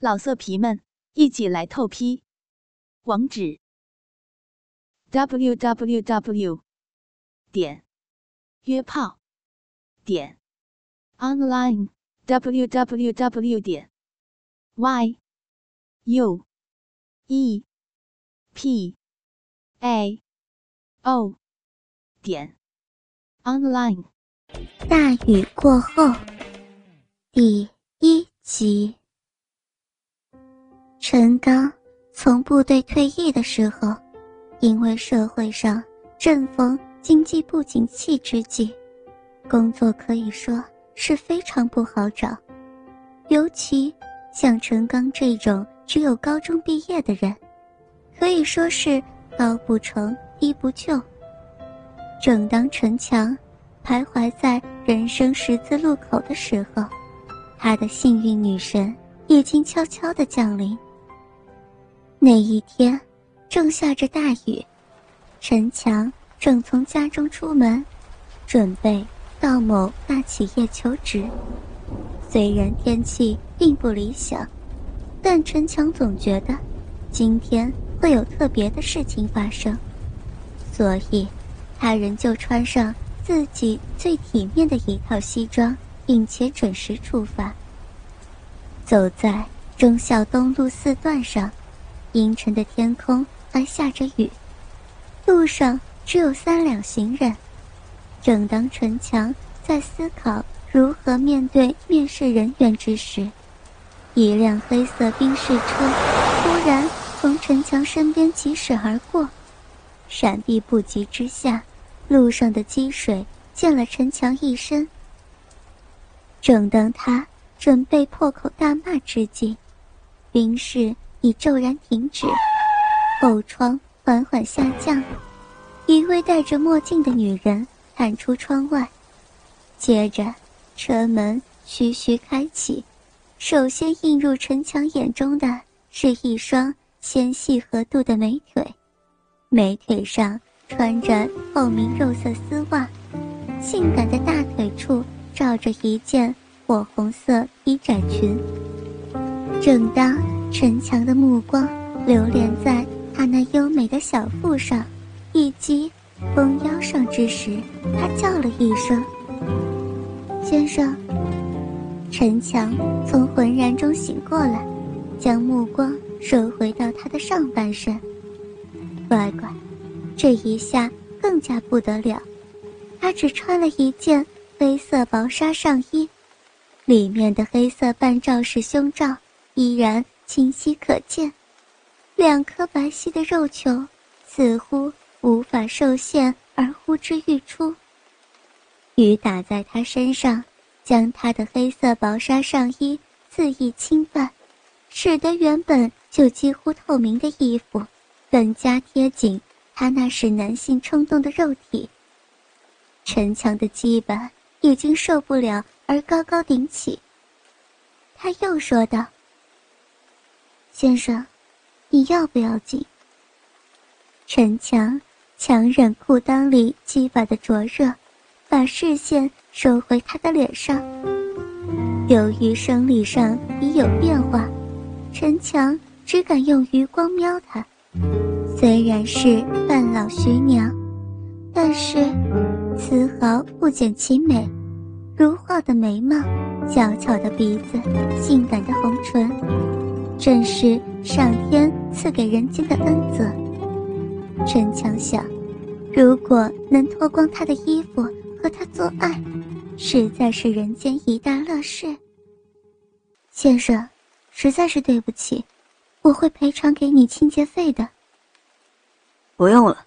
老色皮们，一起来透批！网址：w w w 点约炮点 online w w w 点 y u e p a o 点 online。大雨过后，第一集。陈刚从部队退役的时候，因为社会上正逢经济不景气之际，工作可以说是非常不好找。尤其像陈刚这种只有高中毕业的人，可以说是高不成低不就。正当陈强徘徊在人生十字路口的时候，他的幸运女神已经悄悄地降临。那一天，正下着大雨，陈强正从家中出门，准备到某大企业求职。虽然天气并不理想，但陈强总觉得今天会有特别的事情发生，所以他仍旧穿上自己最体面的一套西装，并且准时出发。走在忠孝东路四段上。阴沉的天空还下着雨，路上只有三两行人。正当陈强在思考如何面对面试人员之时，一辆黑色宾士车突然从陈强身边疾驶而过，闪避不及之下，路上的积水溅了陈强一身。正当他准备破口大骂之际，宾士。已骤然停止，后窗缓缓下降，一位戴着墨镜的女人探出窗外，接着车门徐徐开启，首先映入陈强眼中的是一双纤细合度的美腿，美腿上穿着透明肉色丝袜，性感的大腿处罩着一件火红色衣窄裙。正当。陈强的目光流连在她那优美的小腹上，以及丰腰上之时，他叫了一声：“先生。”陈强从浑然中醒过来，将目光收回到他的上半身。乖乖，这一下更加不得了，他只穿了一件黑色薄纱上衣，里面的黑色半罩式胸罩依然。清晰可见，两颗白皙的肉球似乎无法受限而呼之欲出。雨打在他身上，将他的黑色薄纱上衣肆意侵犯，使得原本就几乎透明的衣服更加贴紧他那使男性冲动的肉体。陈强的基板已经受不了而高高顶起。他又说道。先生，你要不要紧？陈强强忍裤裆里鸡巴的灼热，把视线收回他的脸上。由于生理上已有变化，陈强只敢用余光瞄他。虽然是半老徐娘，但是丝毫不减其美，如画的眉毛，小巧的鼻子，性感的红唇。正是上天赐给人间的恩泽。陈强想，如果能脱光他的衣服和他做爱，实在是人间一大乐事。先生，实在是对不起，我会赔偿给你清洁费的。不用了。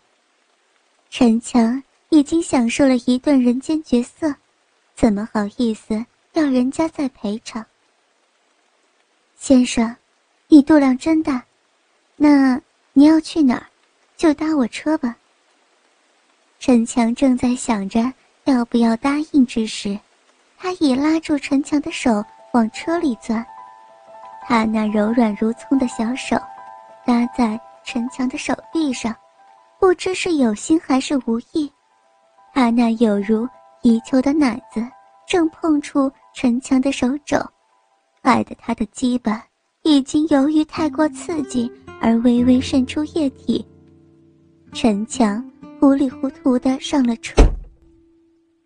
陈强已经享受了一顿人间绝色，怎么好意思要人家再赔偿？先生。你肚量真大，那你要去哪儿，就搭我车吧。陈强正在想着要不要答应之时，他已拉住陈强的手往车里钻。他那柔软如葱的小手搭在陈强的手臂上，不知是有心还是无意，他那有如泥鳅的奶子正碰触陈强的手肘，害得他的鸡巴。已经由于太过刺激而微微渗出液体。陈强糊里糊涂的上了车，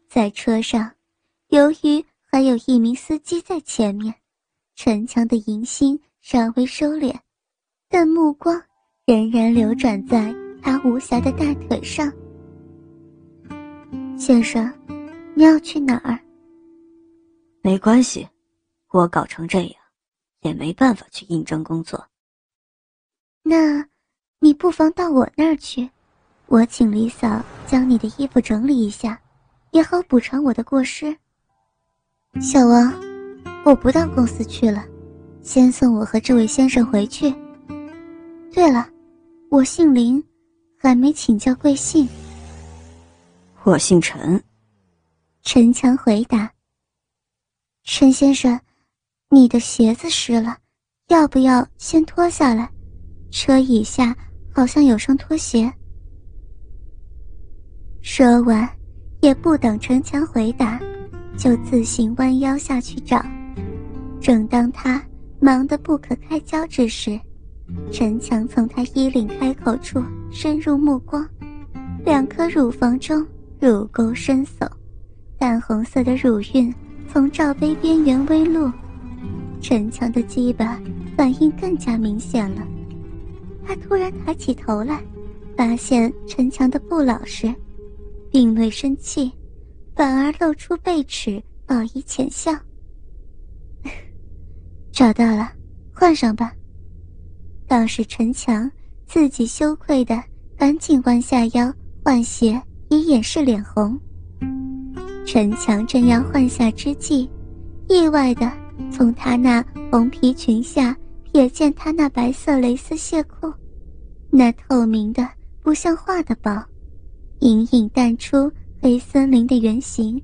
在车上，由于还有一名司机在前面，陈强的淫心稍微收敛，但目光仍然流转在他无暇的大腿上。先生，你要去哪儿？没关系，我搞成这样，也没办法去应征工作。那，你不妨到我那儿去，我请李嫂将你的衣服整理一下，也好补偿我的过失。小王，我不到公司去了，先送我和这位先生回去。对了，我姓林，还没请教贵姓。我姓陈，陈强回答。陈先生，你的鞋子湿了，要不要先脱下来？车椅下好像有双拖鞋。说完，也不等陈强回答，就自行弯腰下去找。正当他忙得不可开交之时，陈强从他衣领开口处深入目光，两颗乳房中。乳沟深耸，淡红色的乳晕从罩杯边缘微露，陈强的鸡巴反应更加明显了。他突然抬起头来，发现陈强的不老实，并未生气，反而露出背齿，报以浅笑。找到了，换上吧。倒是陈强自己羞愧的，赶紧弯下腰换鞋。以掩饰脸红。陈强正要换下之际，意外的从他那红皮裙下瞥见他那白色蕾丝线裤，那透明的不像话的包，隐隐淡出黑森林的原形，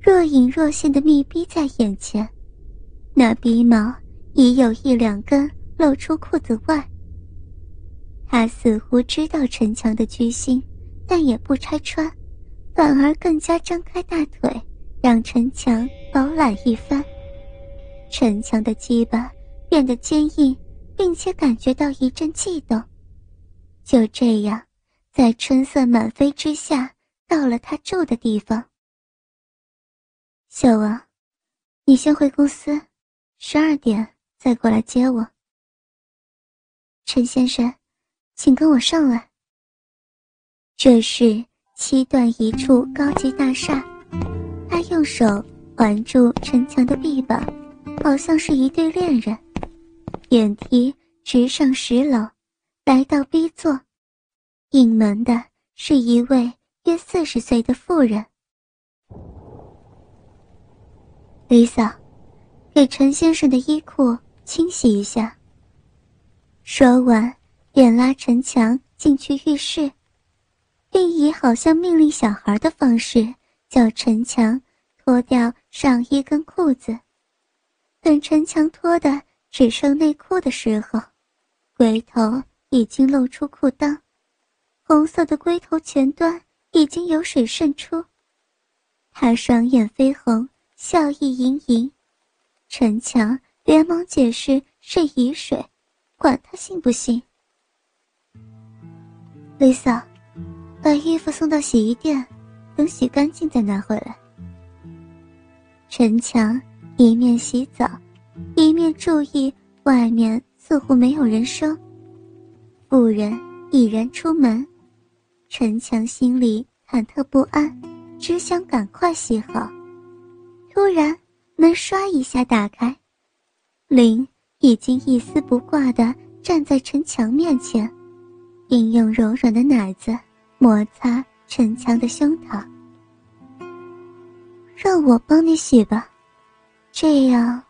若隐若现的密逼在眼前，那鼻毛已有一两根露出裤子外。他似乎知道陈强的居心。但也不拆穿，反而更加张开大腿，让陈强饱览一番。陈强的鸡巴变得坚硬，并且感觉到一阵悸动。就这样，在春色满飞之下，到了他住的地方。小王，你先回公司，十二点再过来接我。陈先生，请跟我上来。这是七段一处高级大厦，他用手环住陈强的臂膀，好像是一对恋人。电梯直上十楼，来到 B 座，应门的是一位约四十岁的妇人。李嫂，给陈先生的衣裤清洗一下。说完，便拉陈强进去浴室。并以好像命令小孩的方式叫陈强脱掉上衣跟裤子。等陈强脱的只剩内裤的时候，龟头已经露出裤裆，红色的龟头前端已经有水渗出。他双眼绯红，笑意盈盈。陈强连忙解释是雨水，管他信不信。丽萨。把衣服送到洗衣店，等洗干净再拿回来。陈强一面洗澡，一面注意外面似乎没有人声。妇人已然出门，陈强心里忐忑不安，只想赶快洗好。突然，门唰一下打开，林已经一丝不挂地站在陈强面前，并用柔软的奶子。摩擦陈强的胸膛，让我帮你洗吧，这样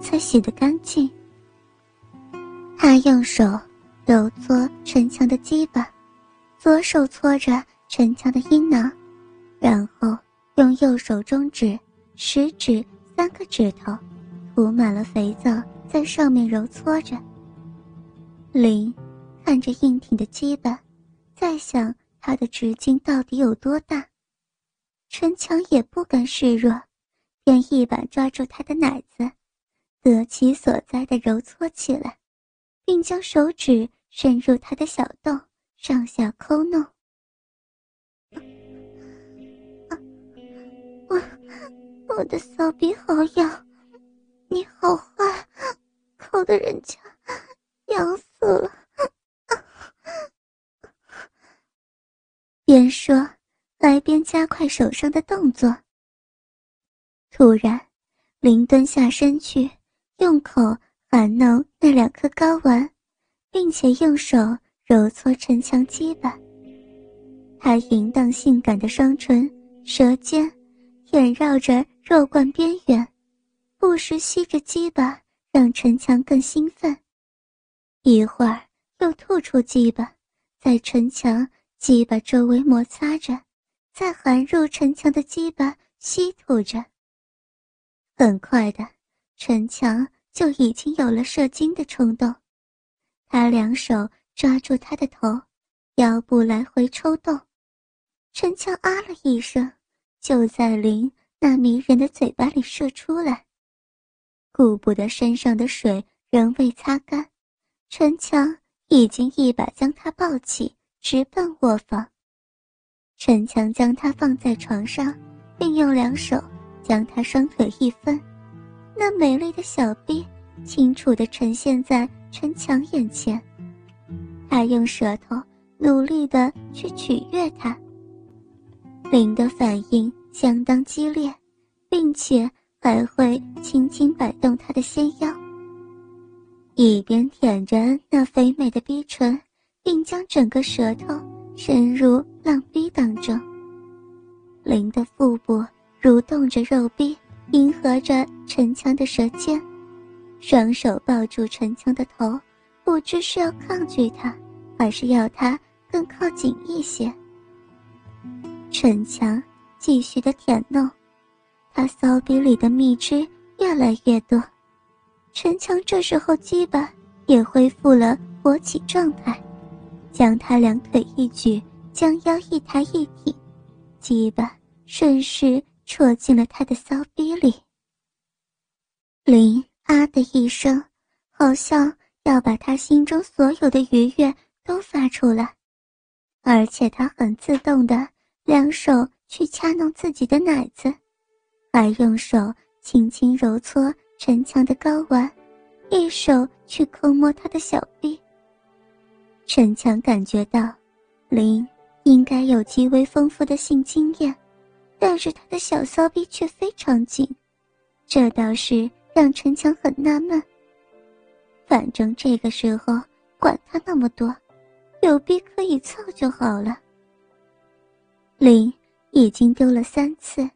才洗得干净。他用手揉搓陈强的鸡巴，左手搓着陈强的阴囊，然后用右手中指、食指三个指头涂满了肥皂，在上面揉搓着。林看着硬挺的鸡巴，在想。他的直径到底有多大？陈强也不甘示弱，便一把抓住他的奶子，得其所在的揉搓起来，并将手指伸入他的小洞，上下抠弄。我我的骚逼好痒，你好坏，抠的人家痒死了。边说，来边加快手上的动作。突然，林蹲下身去，用口含弄那两颗睾丸，并且用手揉搓陈强鸡巴。他淫荡性感的双唇、舌尖。掩绕着肉冠边缘，不时吸着鸡巴，让陈强更兴奋。一会儿又吐出鸡巴，在陈强鸡巴周围摩擦着，再含入陈强的鸡巴吸吐着。很快的，陈强就已经有了射精的冲动。他两手抓住他的头，腰部来回抽动。陈强啊了一声。就在林那迷人的嘴巴里射出来，顾不得身上的水仍未擦干，陈强已经一把将他抱起，直奔卧房。陈强将他放在床上，并用两手将他双腿一分，那美丽的小臂清楚地呈现在陈强眼前。他用舌头努力地去取悦他。林的反应相当激烈，并且还会轻轻摆动他的纤腰，一边舔着那肥美的逼唇，并将整个舌头伸入浪逼当中。林的腹部蠕动着肉壁，迎合着陈强的舌尖，双手抱住陈强的头，不知是要抗拒他，还是要他更靠近一些。陈强继续的舔弄，他骚逼里的蜜汁越来越多。陈强这时候鸡巴也恢复了勃起状态，将他两腿一举，将腰一抬一挺，鸡巴顺势戳进了他的骚逼里。林啊的一声，好像要把他心中所有的愉悦都发出来，而且他很自动的。两手去掐弄自己的奶子，还用手轻轻揉搓陈强的睾丸，一手去抠摸他的小臂。陈强感觉到，林应该有极为丰富的性经验，但是他的小骚逼却非常紧，这倒是让陈强很纳闷。反正这个时候管他那么多，有逼可以操就好了。林已经丢了三次，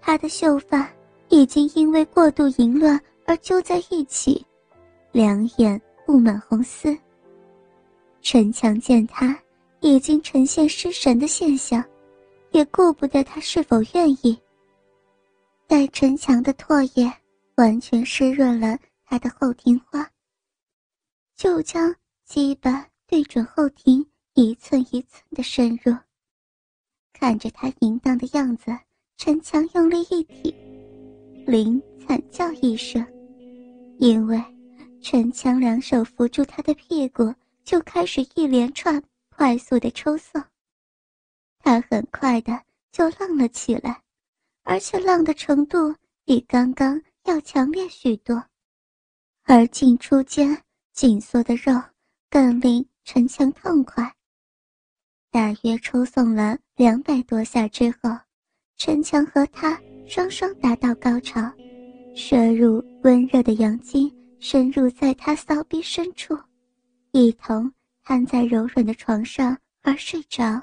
他的秀发已经因为过度淫乱而揪在一起，两眼布满红丝。陈强见他已经呈现失神的现象，也顾不得他是否愿意。待陈强的唾液完全湿润了他的后庭花，就将鸡巴对准后庭，一寸一寸的深入。看着他淫荡的样子，陈强用力一挺，林惨叫一声，因为陈强两手扶住他的屁股，就开始一连串快速的抽送。他很快的就浪了起来，而且浪的程度比刚刚要强烈许多，而进出间紧缩的肉更令陈强痛快。大约抽送了两百多下之后，陈强和他双双达到高潮，射入温热的阳精，深入在他骚逼深处，一同瘫在柔软的床上而睡着。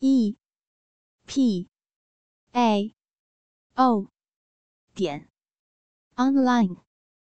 e p a o 点 online。